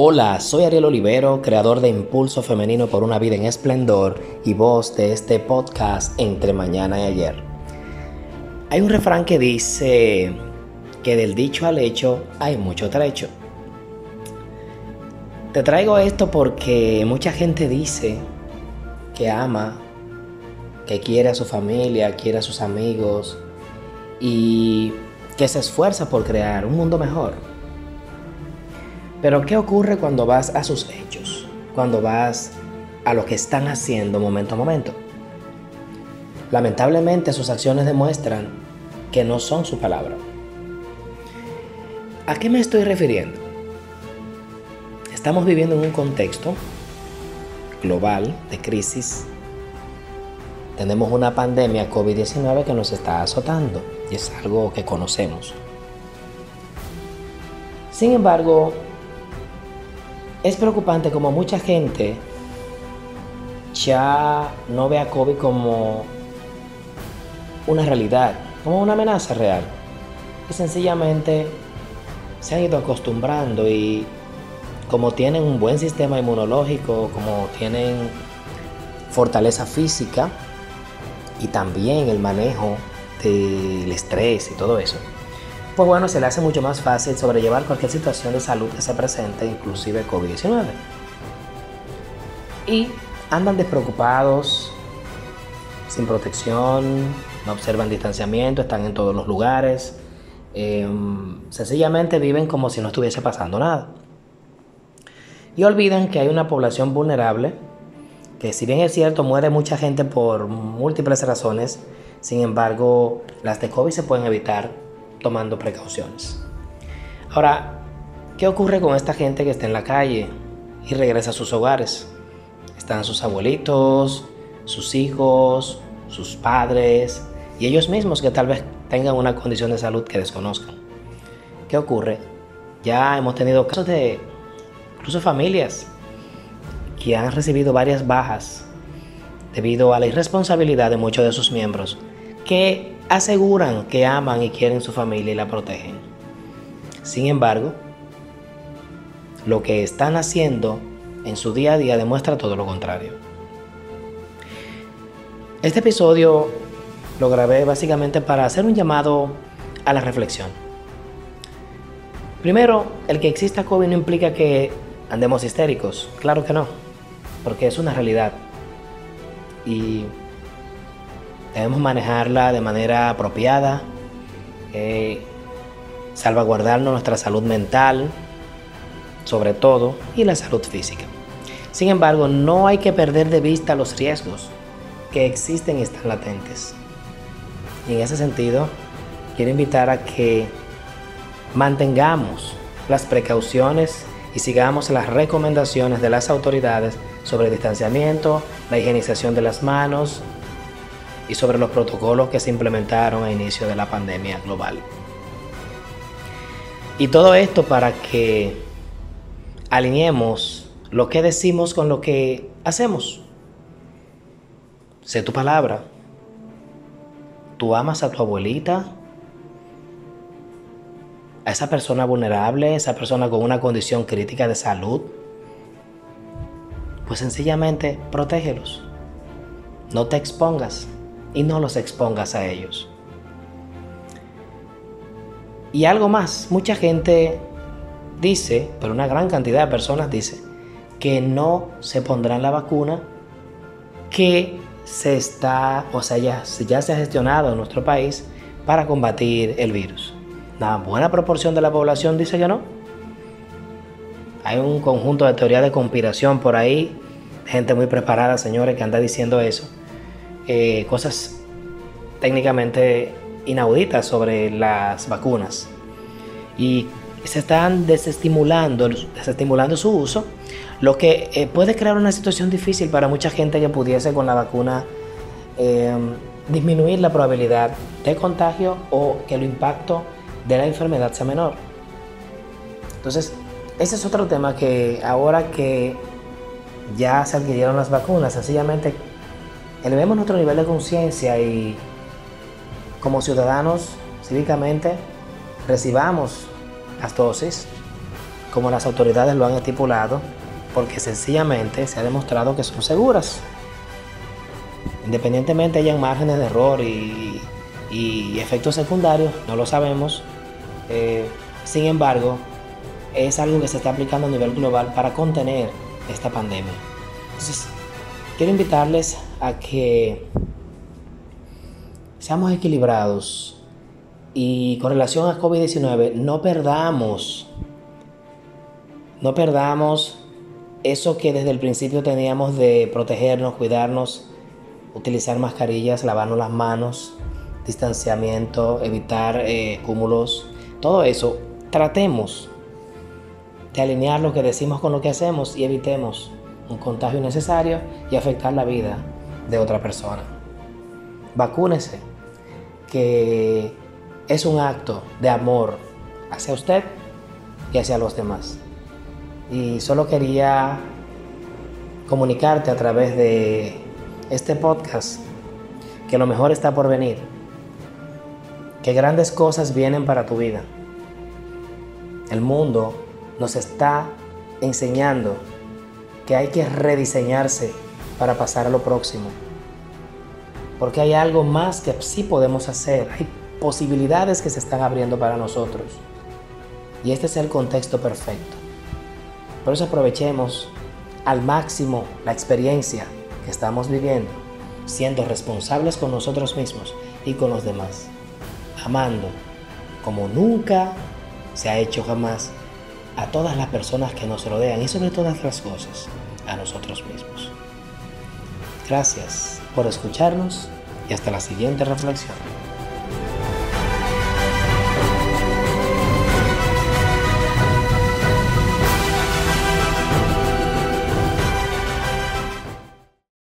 Hola, soy Ariel Olivero, creador de Impulso Femenino por una vida en esplendor y voz de este podcast entre mañana y ayer. Hay un refrán que dice que del dicho al hecho hay mucho trecho. Te traigo esto porque mucha gente dice que ama, que quiere a su familia, quiere a sus amigos y que se esfuerza por crear un mundo mejor. Pero ¿qué ocurre cuando vas a sus hechos? Cuando vas a lo que están haciendo momento a momento. Lamentablemente sus acciones demuestran que no son su palabra. ¿A qué me estoy refiriendo? Estamos viviendo en un contexto global de crisis. Tenemos una pandemia COVID-19 que nos está azotando y es algo que conocemos. Sin embargo, es preocupante como mucha gente ya no ve a COVID como una realidad, como una amenaza real. Y sencillamente se han ido acostumbrando y como tienen un buen sistema inmunológico, como tienen fortaleza física y también el manejo del estrés y todo eso, pues bueno, se le hace mucho más fácil sobrellevar cualquier situación de salud que se presente, inclusive COVID-19. Y andan despreocupados, sin protección, no observan distanciamiento, están en todos los lugares, em, sencillamente viven como si no estuviese pasando nada. Y olvidan que hay una población vulnerable, que si bien es cierto muere mucha gente por múltiples razones, sin embargo, las de COVID se pueden evitar tomando precauciones. Ahora, ¿qué ocurre con esta gente que está en la calle y regresa a sus hogares? Están sus abuelitos, sus hijos, sus padres y ellos mismos que tal vez tengan una condición de salud que desconozcan. ¿Qué ocurre? Ya hemos tenido casos de incluso familias que han recibido varias bajas debido a la irresponsabilidad de muchos de sus miembros que aseguran que aman y quieren su familia y la protegen. Sin embargo, lo que están haciendo en su día a día demuestra todo lo contrario. Este episodio lo grabé básicamente para hacer un llamado a la reflexión. Primero, el que exista COVID no implica que andemos histéricos. Claro que no, porque es una realidad. Y Debemos manejarla de manera apropiada, eh, salvaguardarnos nuestra salud mental, sobre todo, y la salud física. Sin embargo, no hay que perder de vista los riesgos que existen y están latentes. Y en ese sentido, quiero invitar a que mantengamos las precauciones y sigamos las recomendaciones de las autoridades sobre distanciamiento, la higienización de las manos, y sobre los protocolos que se implementaron a inicio de la pandemia global. Y todo esto para que alineemos lo que decimos con lo que hacemos. Sé tu palabra. Tú amas a tu abuelita, a esa persona vulnerable, esa persona con una condición crítica de salud. Pues sencillamente protégelos. No te expongas y no los expongas a ellos. Y algo más, mucha gente dice, pero una gran cantidad de personas dice, que no se pondrán la vacuna que se está, o sea, ya, ya se ha gestionado en nuestro país para combatir el virus. Una buena proporción de la población dice que no. Hay un conjunto de teorías de conspiración por ahí, gente muy preparada, señores, que anda diciendo eso. Eh, cosas técnicamente inauditas sobre las vacunas. Y se están desestimulando, desestimulando su uso, lo que eh, puede crear una situación difícil para mucha gente que pudiese con la vacuna em, disminuir la probabilidad de contagio o que el impacto de la enfermedad sea menor. Entonces, ese es otro tema que ahora que ya se adquirieron las vacunas, sencillamente elevemos nuestro nivel de conciencia y como ciudadanos cívicamente recibamos las dosis como las autoridades lo han estipulado, porque sencillamente se ha demostrado que son seguras. Independientemente hayan márgenes de error y, efectos secundarios, no lo sabemos. Eh, sin embargo, es algo que se está aplicando a nivel global para contener esta pandemia. Entonces, quiero invitarles a que seamos equilibrados y con relación a COVID-19 no perdamos, no perdamos eso que desde el principio teníamos de protegernos, cuidarnos, utilizar mascarillas, lavarnos las manos, distanciamiento, evitar eh, cúmulos, todo eso, tratemos de alinear lo que decimos con lo que hacemos y evitemos un contagio innecesario y afectar la vida de otra persona. Vacúnese, que es un acto de amor hacia usted y hacia los demás. Y solo quería comunicarte a través de este podcast que lo mejor está por venir, que grandes cosas vienen para tu vida. El mundo nos está enseñando que hay que rediseñarse para pasar a lo próximo. Porque hay algo más que sí podemos hacer. Hay posibilidades que se están abriendo para nosotros. Y este es el contexto perfecto. Por eso aprovechemos al máximo la experiencia que estamos viviendo, siendo responsables con nosotros mismos y con los demás, amando como nunca se ha hecho jamás a todas las personas que nos rodean y sobre todas las cosas, a nosotros mismos. Gracias por escucharnos y hasta la siguiente reflexión.